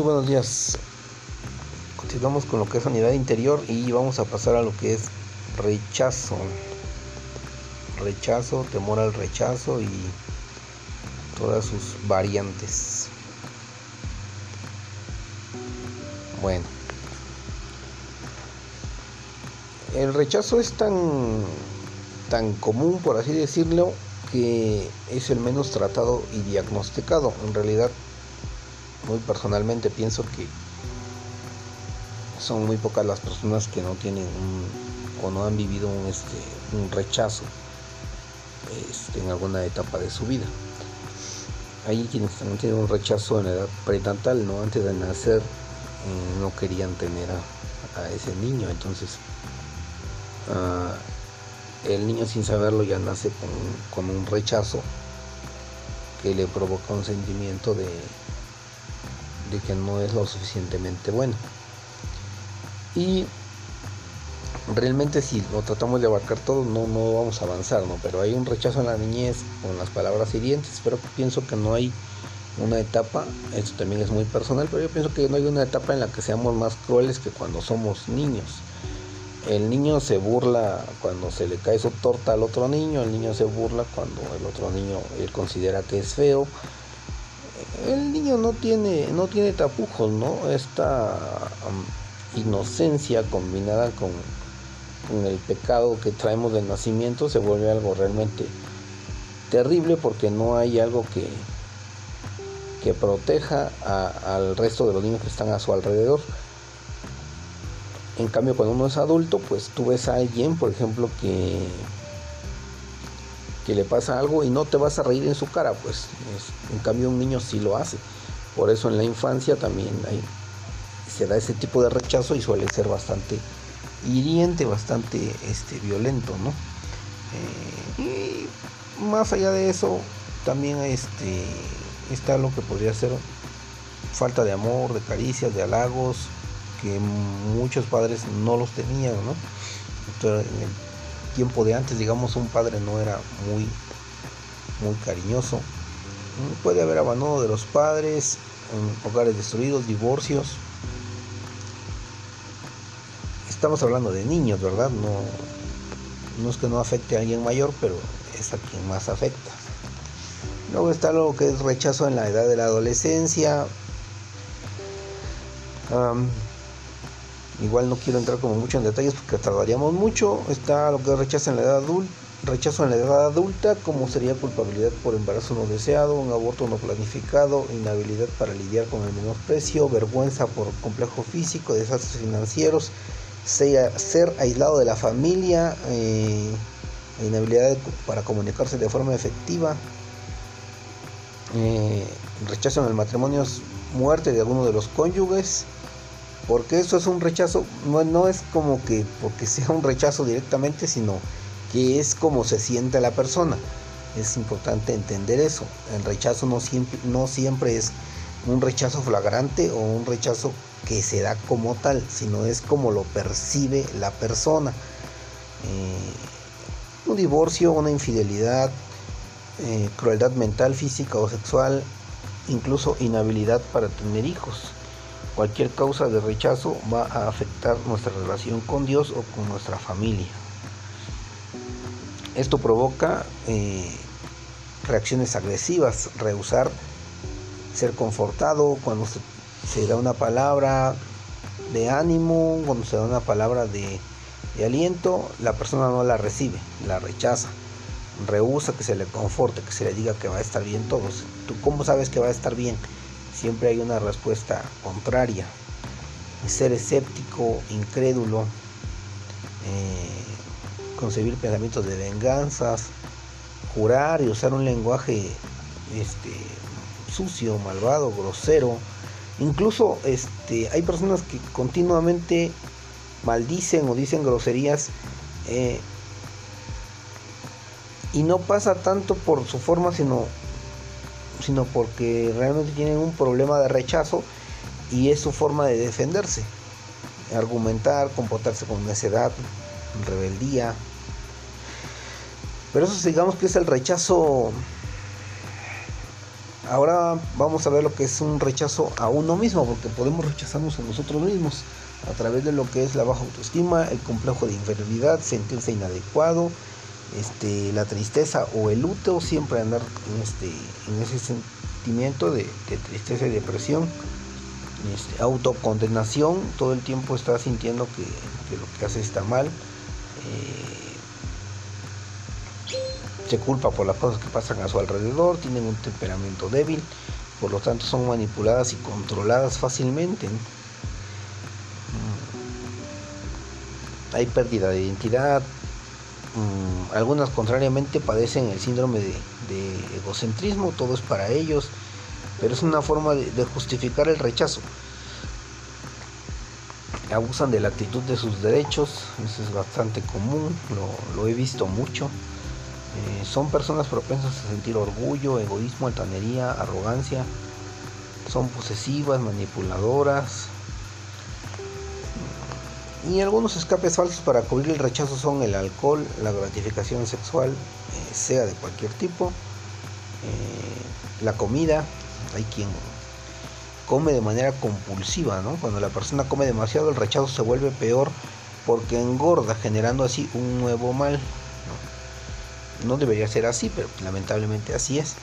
Muy buenos días. Continuamos con lo que es unidad interior y vamos a pasar a lo que es rechazo. Rechazo, temor al rechazo y todas sus variantes. Bueno. El rechazo es tan tan común, por así decirlo, que es el menos tratado y diagnosticado. En realidad, muy personalmente pienso que son muy pocas las personas que no tienen un, o no han vivido un, este, rechazo este, en alguna etapa de su vida. Hay quienes también tienen un rechazo en la edad prenatal, ¿no? Antes de nacer eh, no querían tener a, ese niño, entonces uh, el niño sin saberlo ya nace con, un rechazo que le provoca un sentimiento de, de que no es lo suficientemente bueno. Y realmente si lo tratamos de abarcar todo no, no vamos a avanzar, ¿no? Pero hay un rechazo en la niñez con las palabras hirientes, pero pienso que no hay una etapa, esto también es muy personal, pero yo pienso que no hay una etapa en la que seamos más crueles que cuando somos niños. El niño se burla cuando se le cae su torta al otro niño, el niño se burla cuando el otro niño él considera que es feo. El niño no tiene, no tiene tapujos, ¿no? Esta um, inocencia combinada con, el pecado que traemos del nacimiento se vuelve algo realmente terrible porque no hay algo que, que proteja al resto de los niños que están a su alrededor. En cambio, cuando uno es adulto, pues tú ves a alguien, por ejemplo, que, que le pasa algo y no te vas a reír en su cara, pues en cambio un niño sí lo hace. Por eso en la infancia también se da ese tipo de rechazo y suele ser bastante hiriente, bastante este, violento, ¿no? Eh, y más allá de eso, también este, está lo que podría ser falta de amor, de caricias, de halagos, que muchos padres no los tenían, ¿no? Tiempo de antes, digamos, un padre no era muy, muy cariñoso. Puede haber abandono de los padres, hogares destruidos, divorcios. Estamos hablando de niños, ¿verdad? No, no es que no afecte a alguien mayor, pero es a quien más afecta. Luego está lo que es rechazo en la edad de la adolescencia. Igual no quiero entrar como mucho en detalles porque tardaríamos mucho. Está lo que rechaza en la edad adulta, rechazo en la edad adulta, como sería culpabilidad por embarazo no deseado, un aborto no planificado, inhabilidad para lidiar con el menosprecio, vergüenza por complejo físico, desastres financieros, ser, aislado de la familia, eh, inhabilidad para comunicarse de forma efectiva, eh, rechazo en el matrimonio, muerte de alguno de los cónyuges porque eso es un rechazo, no, no es como que porque sea un rechazo directamente, sino que es como se siente la persona. Es importante entender eso. El rechazo no siempre, no siempre es un rechazo flagrante o un rechazo que se da como tal, sino es como lo percibe la persona. Eh, un divorcio, una infidelidad, eh, crueldad mental, física o sexual, incluso inhabilidad para tener hijos. Cualquier causa de rechazo va a afectar nuestra relación con Dios o con nuestra familia. Esto provoca eh, reacciones agresivas, rehusar ser confortado cuando se, da una palabra de ánimo, cuando se da una palabra de, de aliento, la persona no la recibe, la rechaza rehúsa que se le conforte, que se le diga que va a estar bien todos. ¿Tú cómo sabes que va a estar bien? Siempre hay una respuesta contraria. Ser escéptico, incrédulo, eh, concebir pensamientos de venganzas, jurar y usar un lenguaje este, sucio, malvado, grosero. Incluso este, hay personas que continuamente maldicen o dicen groserías eh, y no pasa tanto por su forma, sino sino porque realmente tienen un problema de rechazo y es su forma de defenderse. Argumentar, comportarse con necedad, rebeldía. Pero eso digamos que es el rechazo Ahora vamos a ver lo que es un rechazo a uno mismo, porque podemos rechazarnos a nosotros mismos a través de lo que es la baja autoestima, el complejo de inferioridad, sentirse inadecuado, este, la tristeza o el luto, siempre andar en, este, en ese sentimiento de, tristeza y depresión, este, autocondenación, todo el tiempo está sintiendo que, lo que hace está mal. Eh, se culpa por las cosas que pasan a su alrededor, tienen un temperamento débil, por lo tanto son manipuladas y controladas fácilmente. Mm. Hay pérdida de identidad, mm, algunas contrariamente padecen el síndrome de, egocentrismo, todo es para ellos, pero es una forma de, justificar el rechazo. Abusan de la actitud de sus derechos, eso es bastante común, lo he visto mucho. Eh, son personas propensas a sentir orgullo, egoísmo, altanería, arrogancia. Son posesivas, manipuladoras. Y algunos escapes falsos para cubrir el rechazo son el alcohol, la gratificación sexual, eh, sea de cualquier tipo, eh, la comida. Hay quien come de manera compulsiva, ¿no? Cuando la persona come demasiado, el rechazo se vuelve peor porque engorda, generando así un nuevo mal no debería ser así, pero lamentablemente así es.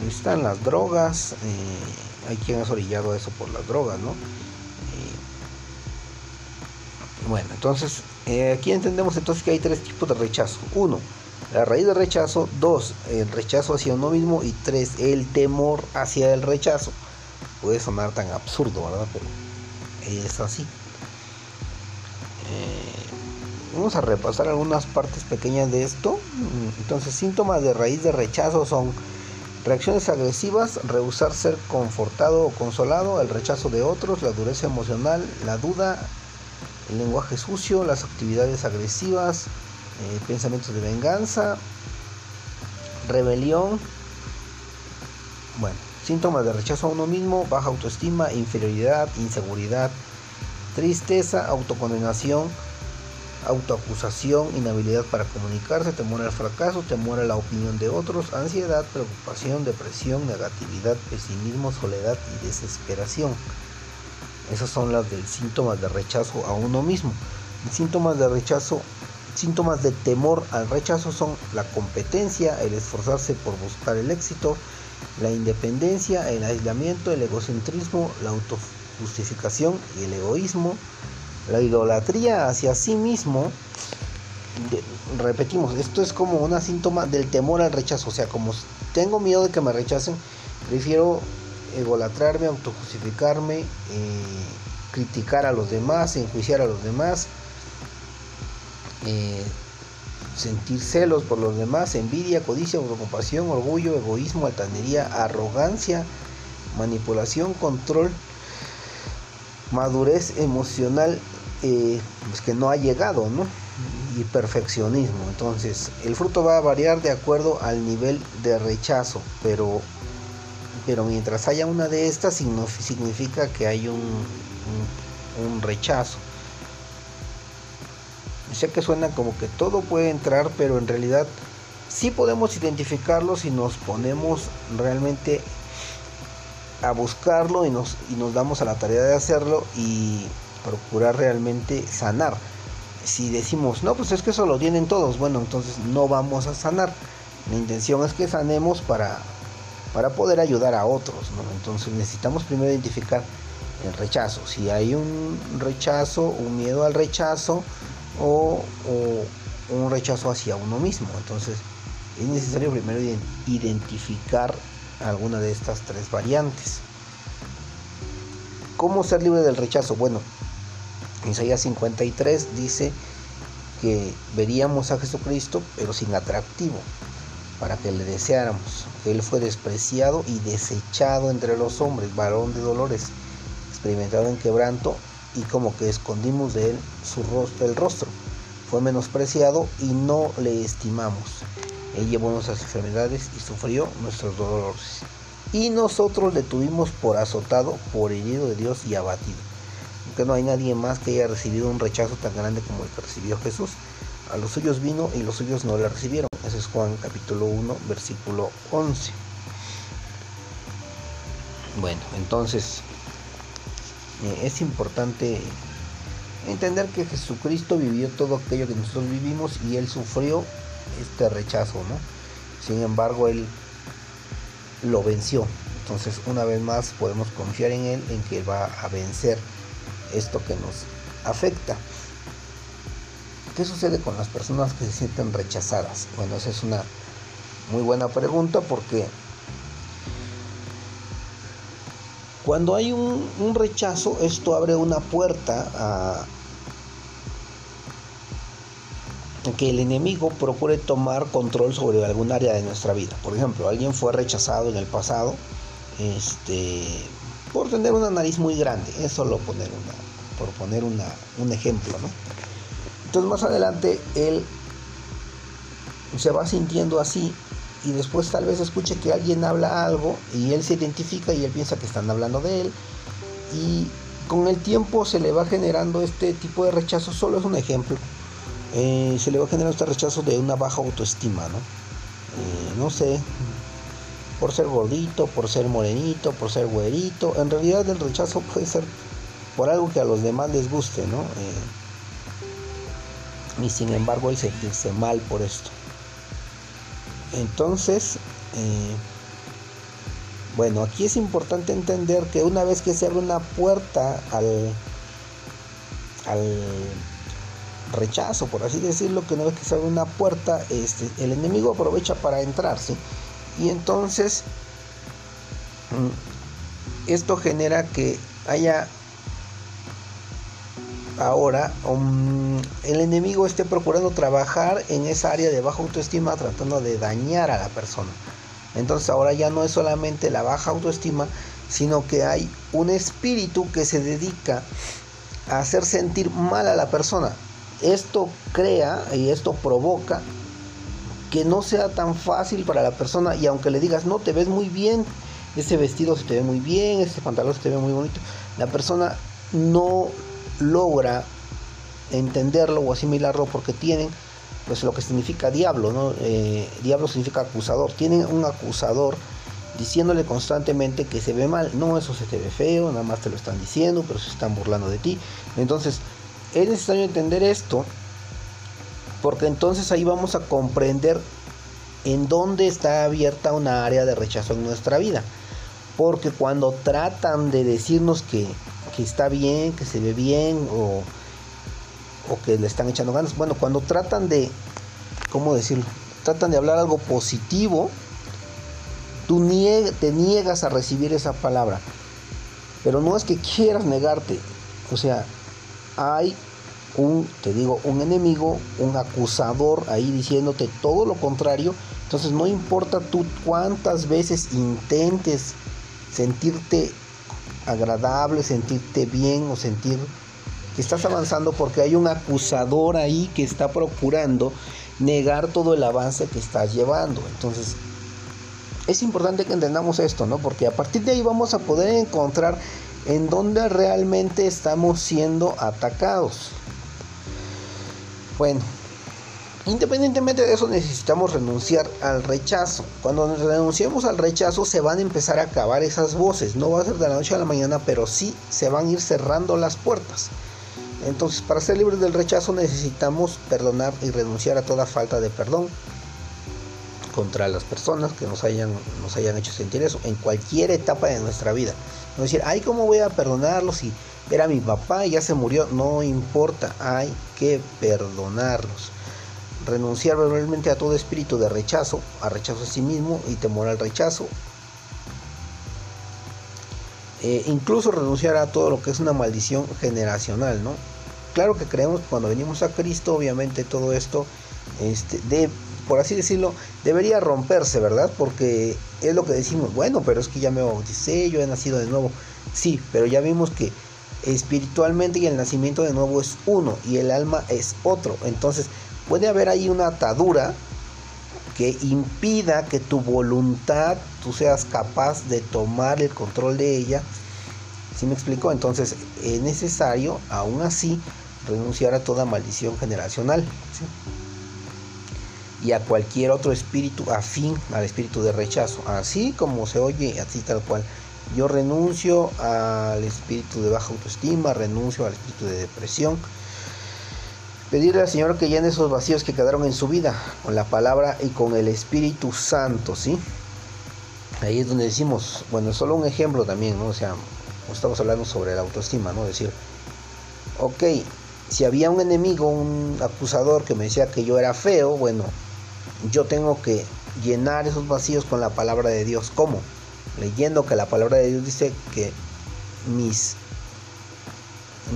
Ahí están las drogas, eh, hay quien ha orillado eso por las drogas, ¿no? Eh, bueno, entonces eh, aquí entendemos entonces que hay tres tipos de rechazo. Uno, la raíz de rechazo. Dos, el rechazo hacia uno mismo. Y tres, el temor hacia el rechazo. Puede sonar tan absurdo, ¿verdad? Pero es así. Vamos a repasar algunas partes pequeñas de esto. Entonces, síntomas de raíz de rechazo son reacciones agresivas, rehusar ser confortado o consolado, el rechazo de otros, la dureza emocional, la duda, el lenguaje sucio, las actividades agresivas, eh, pensamientos de venganza, rebelión. Bueno, síntomas de rechazo a uno mismo, baja autoestima, inferioridad, inseguridad, tristeza, autocondenación autoacusación, inhabilidad para comunicarse, temor al fracaso, temor a la opinión de otros, ansiedad, preocupación, depresión, negatividad, pesimismo, soledad y desesperación. Esas son las del síntomas de rechazo a uno mismo. Síntomas de rechazo, síntomas de temor al rechazo son la competencia, el esforzarse por buscar el éxito, la independencia, el aislamiento, el egocentrismo, la autojustificación y el egoísmo, la idolatría hacia sí mismo, repetimos, esto es como una síntoma del temor al rechazo, o sea, como tengo miedo de que me rechacen, prefiero egolatrarme, autojustificarme, eh, criticar a los demás, enjuiciar a los demás, eh, sentir celos por los demás, envidia, codicia, preocupación, orgullo, egoísmo, altanería, arrogancia, manipulación, control, madurez emocional eh, pues que no ha llegado, ¿no? Y perfeccionismo. Entonces, el fruto va a variar de acuerdo al nivel de rechazo, pero, pero mientras haya una de estas, significa que hay un, rechazo. Sé que suena como que todo puede entrar, pero en realidad sí podemos identificarlo si nos ponemos realmente a buscarlo y nos, y nos damos a la tarea de hacerlo y procurar realmente sanar. Si decimos, no, pues es que eso lo tienen todos, bueno, entonces no vamos a sanar. La intención es que sanemos para, para poder ayudar a otros. Entonces necesitamos primero identificar el rechazo. Si hay un rechazo, un miedo al rechazo o, o un rechazo hacia uno mismo. Entonces es necesario primero identificar alguna de estas tres variantes. ¿Cómo ser libre del rechazo? Bueno, Isaías 53 dice que veríamos a Jesucristo pero sin atractivo para que le deseáramos. Él fue despreciado y desechado entre los hombres, varón de dolores, experimentado en quebranto y como que escondimos de él su rostro, el rostro. Fue menospreciado y no le estimamos. Él llevó nuestras enfermedades y sufrió nuestros dolores. Y nosotros le tuvimos por azotado, por herido de Dios y abatido que no hay nadie más que haya recibido un rechazo tan grande como el que recibió Jesús. A los suyos vino y los suyos no le recibieron. Juan capítulo 1, versículo 11. Bueno, entonces eh, es importante entender que Jesucristo vivió todo aquello que nosotros vivimos y Él sufrió este rechazo, ¿no? Sin embargo, Él lo venció. Entonces, una vez más, podemos confiar en Él, en que va a vencer esto que nos afecta. ¿Qué sucede con las personas que se sienten rechazadas? Bueno, esa es una muy buena pregunta porque cuando hay un, rechazo, esto abre una puerta a, que el enemigo procure tomar control sobre algún área de nuestra vida. Por ejemplo, alguien fue rechazado en el pasado este, por tener una nariz muy grande. Es solo poner una, por poner una, un ejemplo. ¿no? Entonces más adelante él se va sintiendo así y después tal vez escuche que alguien habla algo y él se identifica y él piensa que están hablando de él y con el tiempo se le va generando este tipo de rechazo, solo es un ejemplo eh, se le va a generar este rechazo de una baja autoestima, ¿no? Eh, no sé, por ser gordito, por ser morenito, por ser güerito. En realidad el rechazo puede ser por algo que a los demás les guste, ¿no? Eh, y sin embargo el sentirse mal por esto. Entonces, bueno, aquí es importante entender que una vez que se abre una puerta al, al rechazo, por así decirlo, que una vez que se abre una puerta, este, el enemigo aprovecha para entrarse. Y entonces mm, esto genera que haya ahora el enemigo esté procurando trabajar en esa área de baja autoestima tratando de dañar a la persona. Entonces ahora ya no es solamente la baja autoestima, sino que hay un espíritu que se dedica a hacer sentir mal a la persona esto crea y esto provoca que no sea tan fácil para la persona y aunque le digas, no, te ves muy bien, ese vestido se te ve muy bien, ese pantalón se te ve muy bonito, la persona no logra entenderlo o asimilarlo porque tienen pues lo que significa diablo, ¿no? Eh, diablo significa acusador, tienen un acusador diciéndole constantemente que se ve mal, no, eso se te ve feo, nada más te lo están diciendo, pero se están burlando de ti. Entonces, es necesario entender esto porque entonces ahí vamos a comprender en dónde está abierta una área de rechazo en nuestra vida. Porque cuando tratan de decirnos que, está bien, que se ve bien o, o que le están echando ganas, bueno, cuando tratan de, ¿cómo decirlo? Tratan de hablar algo positivo, tú te niegas a recibir esa palabra. Pero no es que quieras negarte, o sea, hay un, te digo, un enemigo, un acusador ahí diciéndote todo lo contrario. Entonces no importa tú cuántas veces intentes sentirte agradable, sentirte bien o sentir que estás avanzando porque hay un acusador ahí que está procurando negar todo el avance que estás llevando. Entonces es importante que entendamos esto, ¿no? Porque a partir de ahí vamos a poder encontrar en dónde realmente estamos siendo atacados. Bueno, independientemente de eso necesitamos renunciar al rechazo. Cuando renunciemos al rechazo se van a empezar a acabar esas voces. No va a ser de la noche a la mañana, pero sí se van a ir cerrando las puertas. Entonces, para ser libres del rechazo necesitamos perdonar y renunciar a toda falta de perdón contra las personas que nos hayan, nos hayan hecho sentir eso en cualquier etapa de nuestra vida. No decir, ay, ¿cómo voy a perdonarlos si era mi papá y ya se murió? No importa, hay que perdonarlos. Renunciar verbalmente a todo espíritu de rechazo, a rechazo a sí mismo y temor al rechazo. Eh, incluso renunciar a todo lo que es una maldición generacional, ¿no? Claro que creemos que cuando venimos a Cristo, obviamente todo esto este, de, por así decirlo, debería romperse, ¿verdad? Porque es lo que decimos, bueno, pero es que ya me bauticé, yo he nacido de nuevo. Sí, pero ya vimos que espiritualmente y el nacimiento de nuevo es uno y el alma es otro. Entonces puede haber ahí una atadura que impida que tu voluntad, tú seas capaz de tomar el control de ella. ¿Sí me explico? Entonces es necesario, aún así, renunciar a toda maldición generacional y a cualquier otro espíritu afín al espíritu de rechazo, así como se oye, así tal cual. Yo renuncio al espíritu de baja autoestima, renuncio al espíritu de depresión. Pedirle al Señor que llene esos vacíos que quedaron en su vida con la palabra y con el Espíritu Santo, ¿sí? Ahí es donde decimos, bueno, solo un ejemplo también, ¿no? O sea, estamos hablando sobre la autoestima, ¿no? Decir, ok, si había un enemigo, un acusador que me decía que yo era feo, bueno, yo tengo que llenar esos vacíos con la palabra de Dios. ¿Cómo? leyendo que la palabra de Dios dice que mis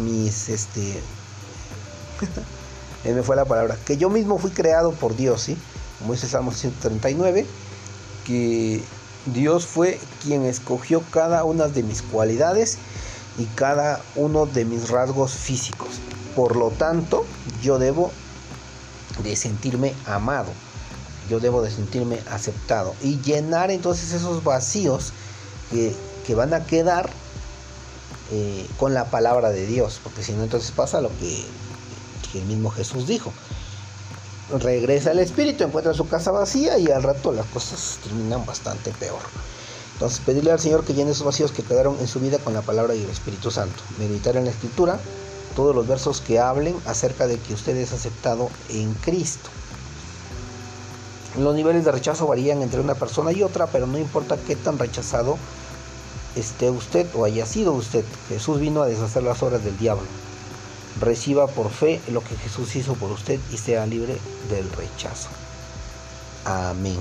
mis este me fue la palabra. Que yo mismo fui creado por Dios sí como dice Salmo 139 que Dios fue quien escogió cada una de mis cualidades y cada uno de mis rasgos físicos. Por lo tanto yo debo de sentirme amado. Yo debo de sentirme aceptado. Y llenar entonces esos vacíos que, van a quedar eh, con la palabra de Dios, porque si no entonces pasa lo que, el mismo Jesús dijo. Regresa el espíritu, encuentra su casa vacía y al rato las cosas terminan bastante peor. Entonces pedirle al Señor que llene esos vacíos que quedaron en su vida con la palabra y el Espíritu Santo. Meditar en la escritura, todos los versos que hablen acerca de que usted es aceptado en Cristo. Los niveles de rechazo varían entre una persona y otra, pero no importa qué tan rechazado esté usted o haya sido usted. Jesús vino a deshacer las obras del diablo. Reciba por fe lo que Jesús hizo por usted y sea libre del rechazo. Amén.